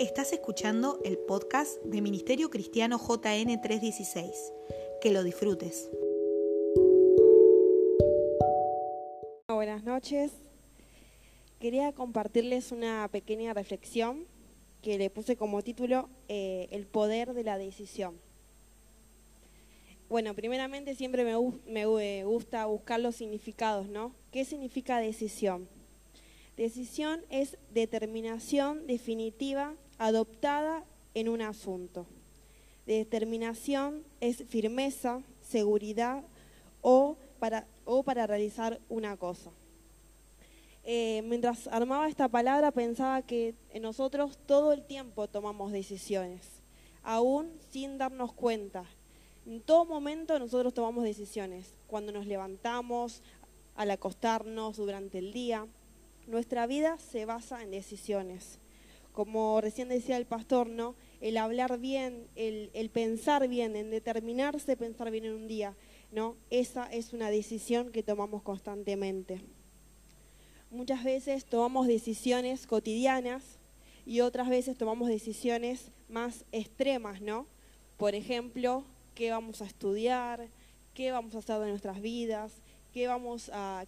Estás escuchando el podcast de Ministerio Cristiano JN 316. Que lo disfrutes. Buenas noches. Quería compartirles una pequeña reflexión que le puse como título eh, El poder de la decisión. Bueno, primeramente siempre me, me gusta buscar los significados, ¿no? ¿Qué significa decisión? Decisión es determinación definitiva adoptada en un asunto. Determinación es firmeza, seguridad o para, o para realizar una cosa. Eh, mientras armaba esta palabra pensaba que nosotros todo el tiempo tomamos decisiones, aún sin darnos cuenta. En todo momento nosotros tomamos decisiones, cuando nos levantamos, al acostarnos, durante el día. Nuestra vida se basa en decisiones. Como recién decía el pastor, ¿no? El hablar bien, el, pensar bien, en determinarse pensar bien en un día, ¿no? Esa es una decisión que tomamos constantemente. Muchas veces tomamos decisiones cotidianas y otras veces tomamos decisiones más extremas, ¿no? Por ejemplo, qué vamos a estudiar, qué vamos a hacer de nuestras vidas, qué,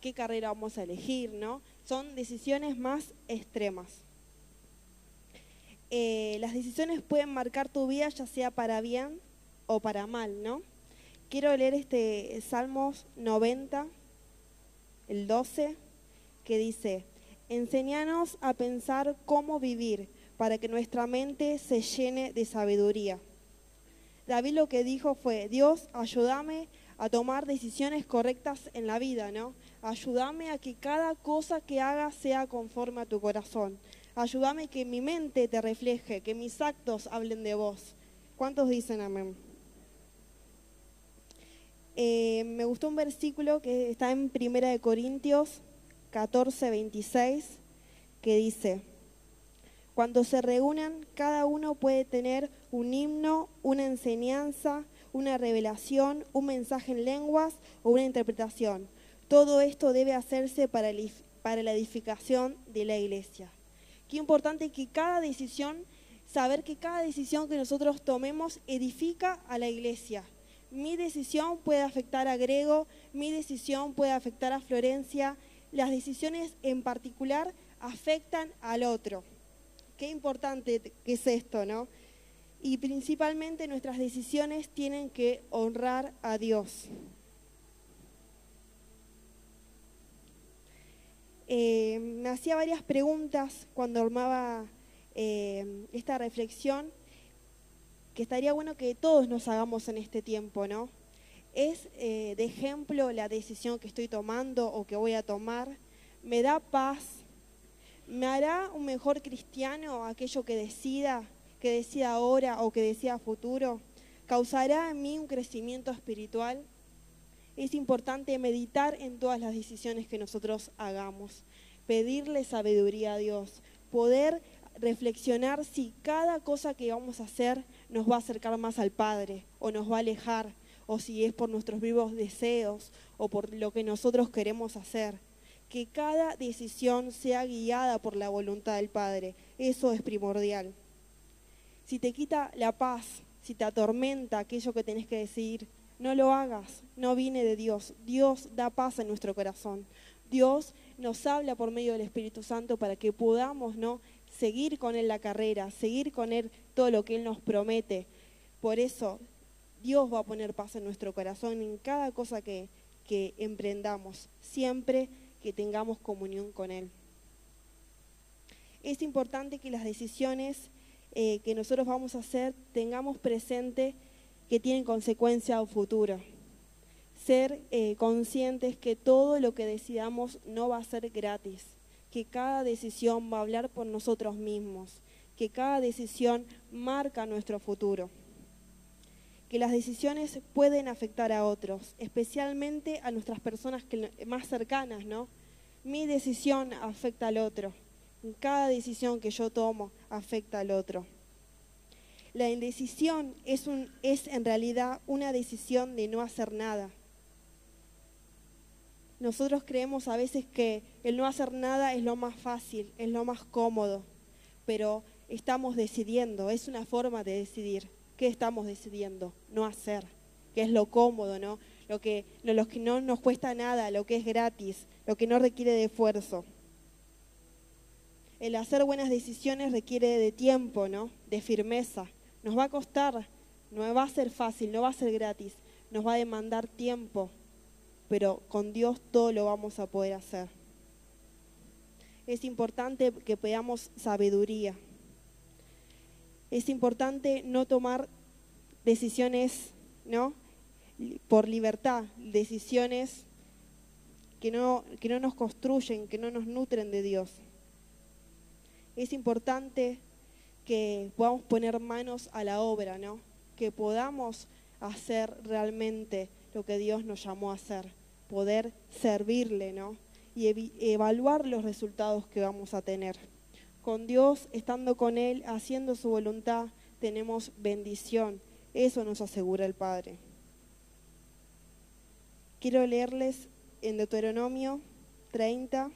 qué carrera vamos a elegir, ¿no? Son decisiones más extremas. Eh, las decisiones pueden marcar tu vida ya sea para bien o para mal, ¿no? Quiero leer este Salmos 90, el 12, que dice, enséñanos a pensar cómo vivir para que nuestra mente se llene de sabiduría. David lo que dijo fue, Dios, ayúdame a tomar decisiones correctas en la vida, ¿no? Ayúdame a que cada cosa que haga sea conforme a tu corazón. Ayúdame que mi mente te refleje, que mis actos hablen de vos. ¿Cuántos dicen amén? Eh, me gustó un versículo que está en Primera de Corintios 14, 26, que dice, cuando se reúnan, cada uno puede tener un himno, una enseñanza, una revelación, un mensaje en lenguas o una interpretación. Todo esto debe hacerse para, para la edificación de la iglesia. Qué importante que cada decisión, saber que cada decisión que nosotros tomemos edifica a la iglesia. Mi decisión puede afectar a Grego, mi decisión puede afectar a Florencia, las decisiones en particular afectan al otro qué importante que es esto, ¿no? Y principalmente nuestras decisiones tienen que honrar a Dios. Eh, me hacía varias preguntas cuando armaba eh, esta reflexión que estaría bueno que todos nos hagamos en este tiempo, ¿no? ¿Es eh, de ejemplo la decisión que estoy tomando o que voy a tomar? ¿Me da paz? ¿Me hará un mejor cristiano aquello que decida, que decida ahora o que decida futuro? ¿Causará en mí un crecimiento espiritual? Es importante meditar en todas las decisiones que nosotros hagamos, pedirle sabiduría a Dios, poder reflexionar si cada cosa que vamos a hacer nos va a acercar más al Padre o nos va a alejar, o si es por nuestros vivos deseos o por lo que nosotros queremos hacer que cada decisión sea guiada por la voluntad del Padre. Eso es primordial. Si te quita la paz, si te atormenta aquello que tenés que decidir, no lo hagas, no viene de Dios. Dios da paz en nuestro corazón. Dios nos habla por medio del Espíritu Santo para que podamos ¿no? seguir con Él la carrera, seguir con Él todo lo que Él nos promete. Por eso Dios va a poner paz en nuestro corazón en cada cosa que, que emprendamos. Siempre que tengamos comunión con Él. Es importante que las decisiones eh, que nosotros vamos a hacer tengamos presente que tienen consecuencia a futuro. Ser eh, conscientes que todo lo que decidamos no va a ser gratis, que cada decisión va a hablar por nosotros mismos, que cada decisión marca nuestro futuro que las decisiones pueden afectar a otros, especialmente a nuestras personas más cercanas, ¿no? Mi decisión afecta al otro. Cada decisión que yo tomo afecta al otro. La indecisión es, en realidad una decisión de no hacer nada. Nosotros creemos a veces que el no hacer nada es lo más fácil, es lo más cómodo, pero estamos decidiendo, es una forma de decidir. ¿Qué estamos decidiendo? No hacer, que es lo cómodo, ¿no? Lo que, lo que no nos cuesta nada, lo que es gratis, lo que no requiere de esfuerzo. El hacer buenas decisiones requiere de tiempo, ¿no? De firmeza. Nos va a costar, no va a ser fácil, no va a ser gratis, nos va a demandar tiempo, pero con Dios todo lo vamos a poder hacer. Es importante que pedamos sabiduría. Es importante no tomar decisiones, ¿no? Por libertad, decisiones que no, que no nos construyen, que no nos nutren de Dios. Es importante que podamos poner manos a la obra, ¿no? Que podamos hacer realmente lo que Dios nos llamó a hacer, poder servirle, ¿no? Y evaluar los resultados que vamos a tener. Con Dios, estando con Él, haciendo su voluntad, tenemos bendición. Eso nos asegura el Padre. Quiero leerles en Deuteronomio 30,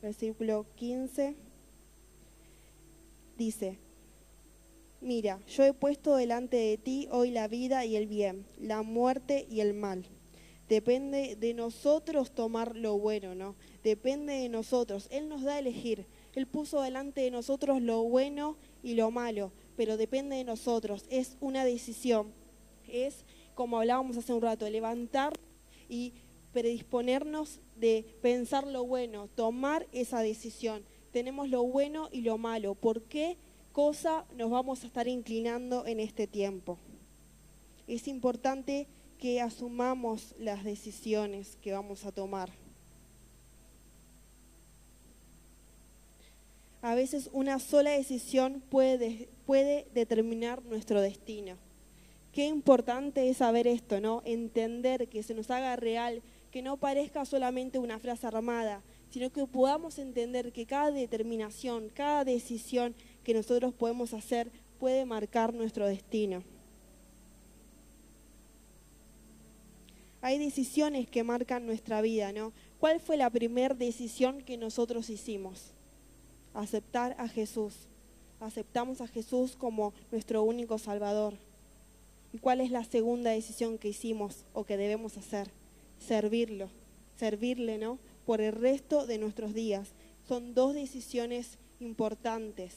versículo 15. Dice, Mira, yo he puesto delante de ti hoy la vida y el bien, la muerte y el mal. Depende de nosotros tomar lo bueno, ¿no? Depende de nosotros. Él nos da a elegir. Él puso delante de nosotros lo bueno y lo malo, pero depende de nosotros. Es una decisión. Es, como hablábamos hace un rato, levantar y predisponernos de pensar lo bueno, tomar esa decisión. Tenemos lo bueno y lo malo. ¿Por qué? cosa nos vamos a estar inclinando en este tiempo. Es importante que asumamos las decisiones que vamos a tomar. A veces una sola decisión puede, determinar nuestro destino. Qué importante es saber esto, ¿no? Entender que se nos haga real, que no parezca solamente una frase armada, sino que podamos entender que cada determinación, cada decisión que nosotros podemos hacer puede marcar nuestro destino. Hay decisiones que marcan nuestra vida, ¿no? ¿Cuál fue la primera decisión que nosotros hicimos? Aceptar a Jesús. Aceptamos a Jesús como nuestro único Salvador. ¿Y cuál es la segunda decisión que hicimos o que debemos hacer? Servirlo. Servirle, ¿no? Por el resto de nuestros días. Son dos decisiones importantes.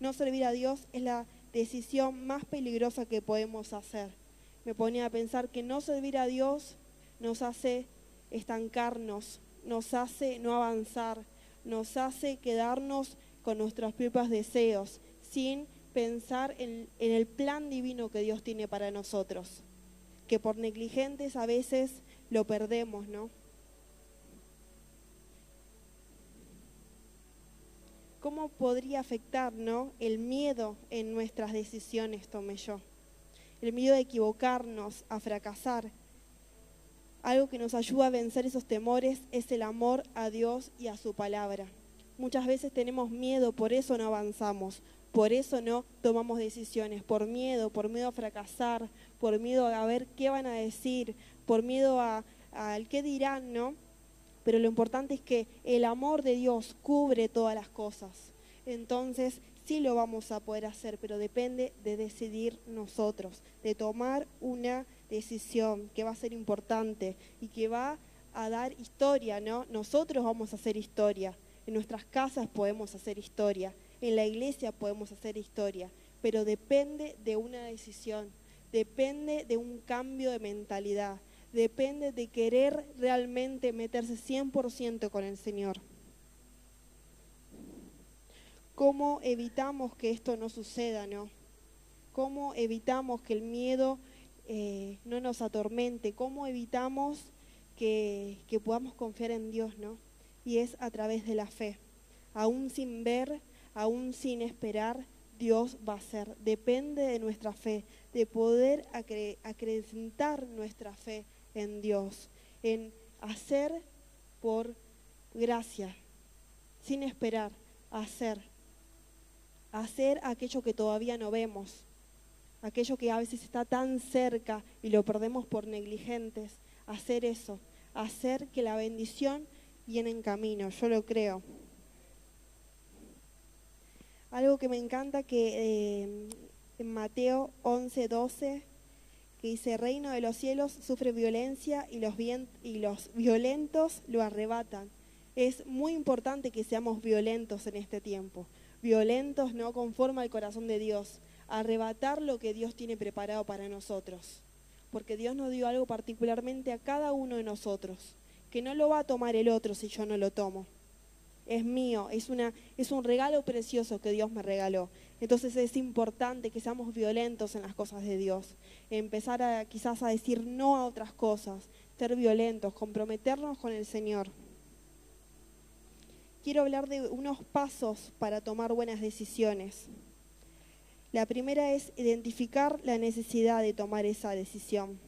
No servir a Dios es la decisión más peligrosa que podemos hacer. Me ponía a pensar que no servir a Dios nos hace estancarnos, nos hace no avanzar, nos hace quedarnos con nuestros propios deseos, sin pensar en, en, el plan divino que Dios tiene para nosotros, que por negligentes a veces lo perdemos, ¿no? ¿Cómo podría afectar el miedo en nuestras decisiones, tomé yo? El miedo a equivocarnos, a fracasar. Algo que nos ayuda a vencer esos temores es el amor a Dios y a su palabra. Muchas veces tenemos miedo, por eso no avanzamos, por eso no tomamos decisiones, por miedo, por miedo a fracasar, por miedo a ver qué van a decir, por miedo al qué dirán, ¿no? pero lo importante es que el amor de Dios cubre todas las cosas. Entonces sí lo vamos a poder hacer, pero depende de decidir nosotros, de tomar una decisión que va a ser importante y que va a dar historia, ¿no? Nosotros vamos a hacer historia, en nuestras casas podemos hacer historia, en la iglesia podemos hacer historia, pero depende de una decisión, depende de un cambio de mentalidad, depende de querer realmente meterse 100% con el Señor. ¿Cómo evitamos que esto no suceda, no? ¿Cómo evitamos que el miedo eh, no nos atormente? ¿Cómo evitamos que, que podamos confiar en Dios, no? Y es a través de la fe. Aún sin ver, aún sin esperar, Dios va a ser. Depende de nuestra fe, de poder acrecentar nuestra fe en Dios, en hacer por gracia, sin esperar, hacer. Hacer aquello que todavía no vemos, aquello que a veces está tan cerca y lo perdemos por negligentes. Hacer eso, hacer que la bendición viene en camino, yo lo creo. Algo que me encanta que eh, en Mateo 11, 12, que dice, reino de los cielos sufre violencia y los, y los violentos lo arrebatan. Es muy importante que seamos violentos en este tiempo, violentos no conforme al corazón de Dios, arrebatar lo que Dios tiene preparado para nosotros, porque Dios nos dio algo particularmente a cada uno de nosotros, que no lo va a tomar el otro si yo no lo tomo es mío, es, un regalo precioso que Dios me regaló. Entonces es importante que seamos violentos en las cosas de Dios, empezar quizás a decir no a otras cosas, ser violentos, comprometernos con el Señor. Quiero hablar de unos pasos para tomar buenas decisiones. La primera es identificar la necesidad de tomar esa decisión.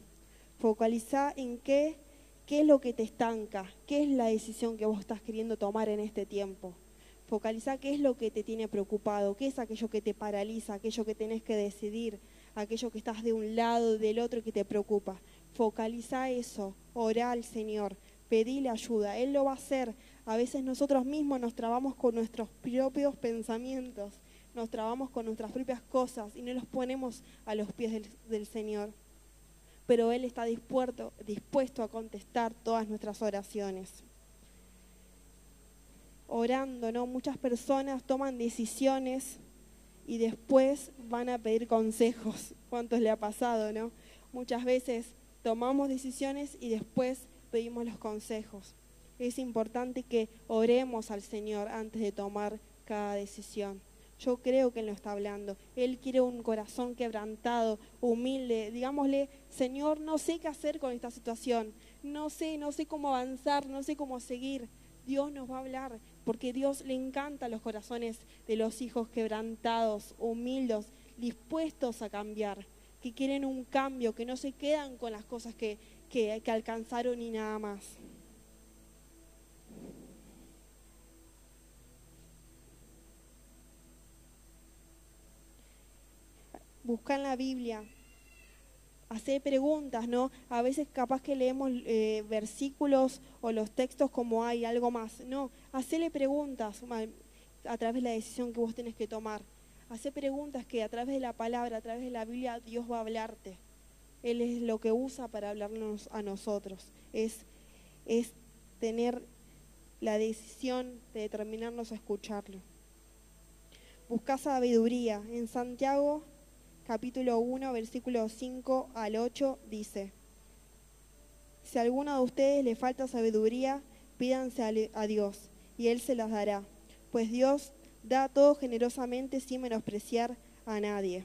Focalizar en qué ¿Qué es lo que te estanca? ¿Qué es la decisión que vos estás queriendo tomar en este tiempo? Focaliza qué es lo que te tiene preocupado, qué es aquello que te paraliza, aquello que tenés que decidir, aquello que estás de un lado, del otro y que te preocupa. Focaliza eso, orá al Señor, pedile ayuda, Él lo va a hacer. A veces nosotros mismos nos trabamos con nuestros propios pensamientos, nos trabamos con nuestras propias cosas y no los ponemos a los pies del, del Señor pero Él está dispuesto, a contestar todas nuestras oraciones. Orando, ¿no? Muchas personas toman decisiones y después van a pedir consejos. ¿Cuántos le ha pasado, no? Muchas veces tomamos decisiones y después pedimos los consejos. Es importante que oremos al Señor antes de tomar cada decisión. Yo creo que Él lo está hablando. Él quiere un corazón quebrantado, humilde. Digámosle, Señor, no sé qué hacer con esta situación. No sé, no sé cómo avanzar, no sé cómo seguir. Dios nos va a hablar, porque Dios le encanta los corazones de los hijos quebrantados, humildes, dispuestos a cambiar, que quieren un cambio, que no se quedan con las cosas que, que, que alcanzaron y nada más. Busca en la Biblia, hacer preguntas, ¿no? A veces capaz que leemos eh, versículos o los textos como hay algo más. No, hacerle preguntas a través de la decisión que vos tenés que tomar. Hacer preguntas que a través de la palabra, a través de la Biblia, Dios va a hablarte. Él es lo que usa para hablarnos a nosotros. Es, es tener la decisión de determinarnos a escucharlo. Busca sabiduría. En Santiago capítulo 1, versículo 5 al 8 dice, si a alguno de ustedes le falta sabiduría, pídanse a Dios y Él se las dará, pues Dios da todo generosamente sin menospreciar a nadie.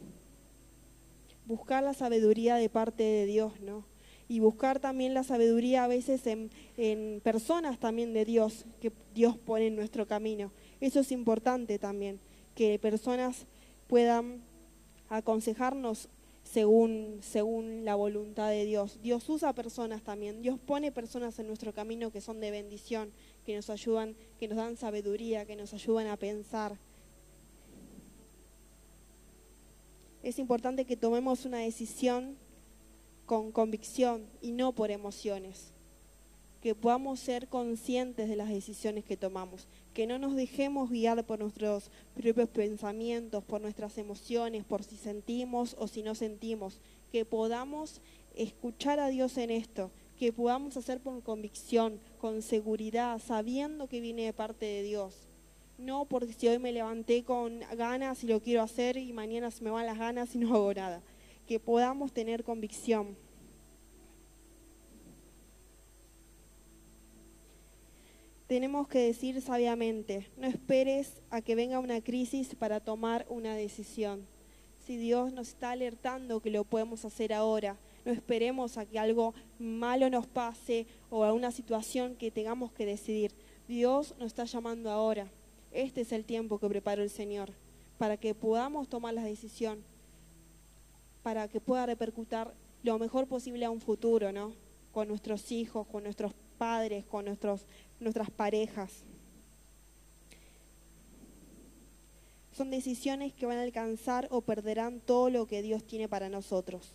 Buscar la sabiduría de parte de Dios, ¿no? Y buscar también la sabiduría a veces en, en personas también de Dios, que Dios pone en nuestro camino. Eso es importante también, que personas puedan aconsejarnos según, según la voluntad de Dios. Dios usa personas también, Dios pone personas en nuestro camino que son de bendición, que nos ayudan, que nos dan sabiduría, que nos ayudan a pensar. Es importante que tomemos una decisión con convicción y no por emociones que podamos ser conscientes de las decisiones que tomamos, que no nos dejemos guiar por nuestros propios pensamientos, por nuestras emociones, por si sentimos o si no sentimos, que podamos escuchar a Dios en esto, que podamos hacer con convicción, con seguridad, sabiendo que viene de parte de Dios. No porque si hoy me levanté con ganas y lo quiero hacer y mañana se me van las ganas y no hago nada. Que podamos tener convicción. Tenemos que decir sabiamente, no esperes a que venga una crisis para tomar una decisión. Si Dios nos está alertando que lo podemos hacer ahora, no esperemos a que algo malo nos pase o a una situación que tengamos que decidir. Dios nos está llamando ahora. Este es el tiempo que preparó el Señor para que podamos tomar la decisión, para que pueda repercutir lo mejor posible a un futuro, ¿no? Con nuestros hijos, con nuestros padres, con nuestros nuestras parejas. Son decisiones que van a alcanzar o perderán todo lo que Dios tiene para nosotros.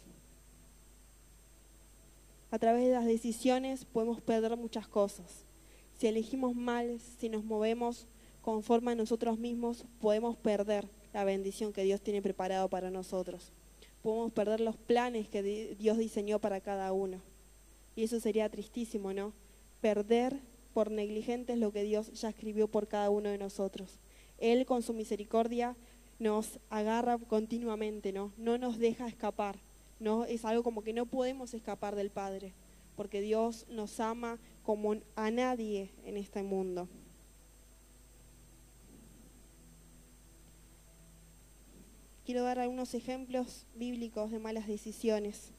A través de las decisiones podemos perder muchas cosas. Si elegimos mal, si nos movemos conforme a nosotros mismos, podemos perder la bendición que Dios tiene preparado para nosotros. Podemos perder los planes que Dios diseñó para cada uno. Y eso sería tristísimo, ¿no? Perder por negligentes lo que Dios ya escribió por cada uno de nosotros. Él con su misericordia nos agarra continuamente, ¿no? No nos deja escapar. No es algo como que no podemos escapar del Padre, porque Dios nos ama como a nadie en este mundo. quiero dar algunos ejemplos bíblicos de malas decisiones.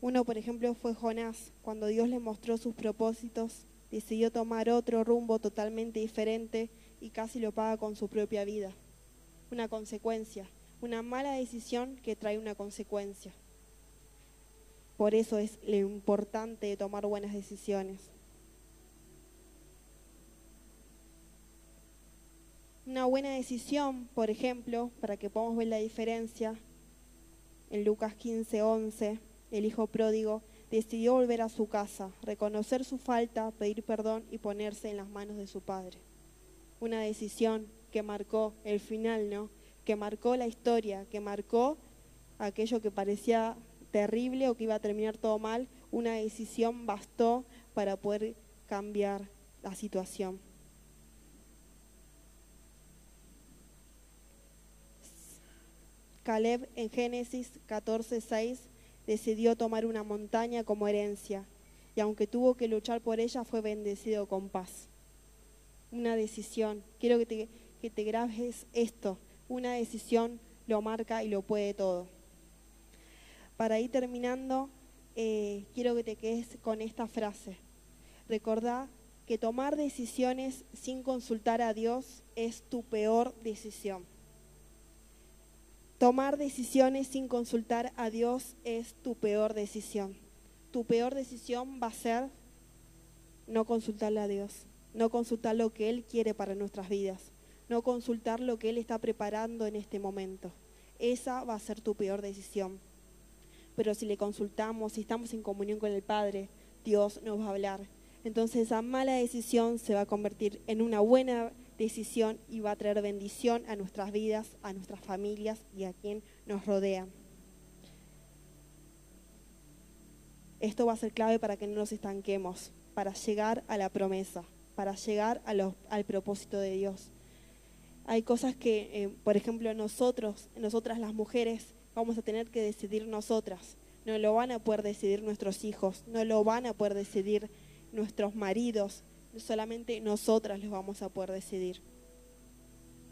Uno, por ejemplo, fue Jonás. Cuando Dios le mostró sus propósitos, decidió tomar otro rumbo totalmente diferente y casi lo paga con su propia vida. Una consecuencia, una mala decisión que trae una consecuencia. Por eso es lo importante de tomar buenas decisiones. Una buena decisión, por ejemplo, para que podamos ver la diferencia, en Lucas 15, 11, el hijo pródigo decidió volver a su casa, reconocer su falta, pedir perdón y ponerse en las manos de su padre. Una decisión que marcó el final, ¿no? Que marcó la historia, que marcó aquello que parecía terrible o que iba a terminar todo mal. Una decisión bastó para poder cambiar la situación. Caleb en Génesis 14:6 decidió tomar una montaña como herencia y aunque tuvo que luchar por ella fue bendecido con paz. Una decisión, quiero que te, que te grabes esto, una decisión lo marca y lo puede todo. Para ir terminando, eh, quiero que te quedes con esta frase. Recordá que tomar decisiones sin consultar a Dios es tu peor decisión. Tomar decisiones sin consultar a Dios es tu peor decisión. Tu peor decisión va a ser no consultarle a Dios, no consultar lo que Él quiere para nuestras vidas, no consultar lo que Él está preparando en este momento. Esa va a ser tu peor decisión. Pero si le consultamos, si estamos en comunión con el Padre, Dios nos va a hablar. Entonces esa mala decisión se va a convertir en una buena decisión y va a traer bendición a nuestras vidas, a nuestras familias y a quien nos rodea. Esto va a ser clave para que no nos estanquemos, para llegar a la promesa, para llegar al propósito de Dios. Hay cosas que, eh, por ejemplo, nosotros, nosotras las mujeres, vamos a tener que decidir nosotras. No lo van a poder decidir nuestros hijos, no lo van a poder decidir nuestros maridos, solamente nosotras los vamos a poder decidir,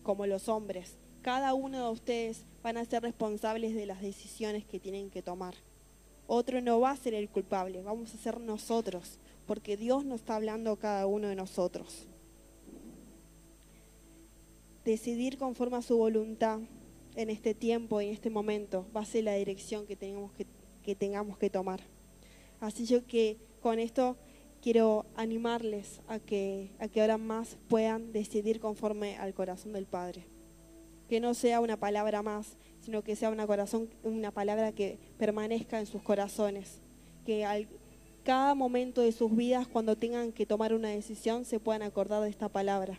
como los hombres. Cada uno de ustedes van a ser responsables de las decisiones que tienen que tomar. Otro no va a ser el culpable, vamos a ser nosotros, porque Dios nos está hablando a cada uno de nosotros. Decidir conforme a su voluntad en este tiempo y en este momento va a ser la dirección que, que, que tengamos que tomar. Así yo que con esto quiero animarles a que, a que ahora más puedan decidir conforme al corazón del Padre. Que no sea una palabra más, sino que sea una, corazón, una palabra que permanezca en sus corazones. Que al, cada momento de sus vidas, cuando tengan que tomar una decisión, se puedan acordar de esta palabra.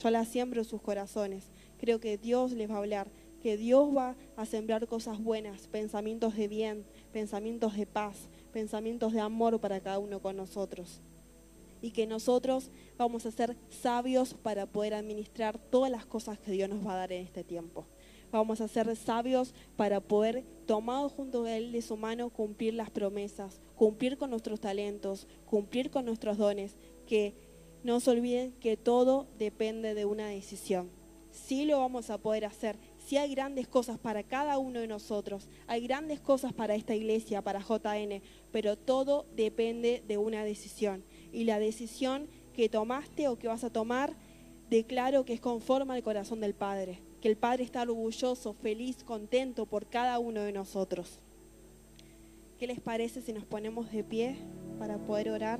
Yo la siembro en sus corazones. Creo que Dios les va a hablar, que Dios va a sembrar cosas buenas, pensamientos de bien, pensamientos de paz, pensamientos de amor para cada uno con nosotros. Y que nosotros vamos a ser sabios para poder administrar todas las cosas que Dios nos va a dar en este tiempo. Vamos a ser sabios para poder, tomados junto a Él de su mano, cumplir las promesas, cumplir con nuestros talentos, cumplir con nuestros dones. Que no se olviden que todo depende de una decisión. Sí lo vamos a poder hacer si hay grandes cosas para cada uno de nosotros, hay grandes cosas para esta iglesia, para JN, pero todo depende de una decisión. Y la decisión que tomaste o que vas a tomar, declaro que es conforme al corazón del Padre, que el Padre está orgulloso, feliz, contento por cada uno de nosotros. ¿Qué les parece si nos ponemos de pie para poder orar?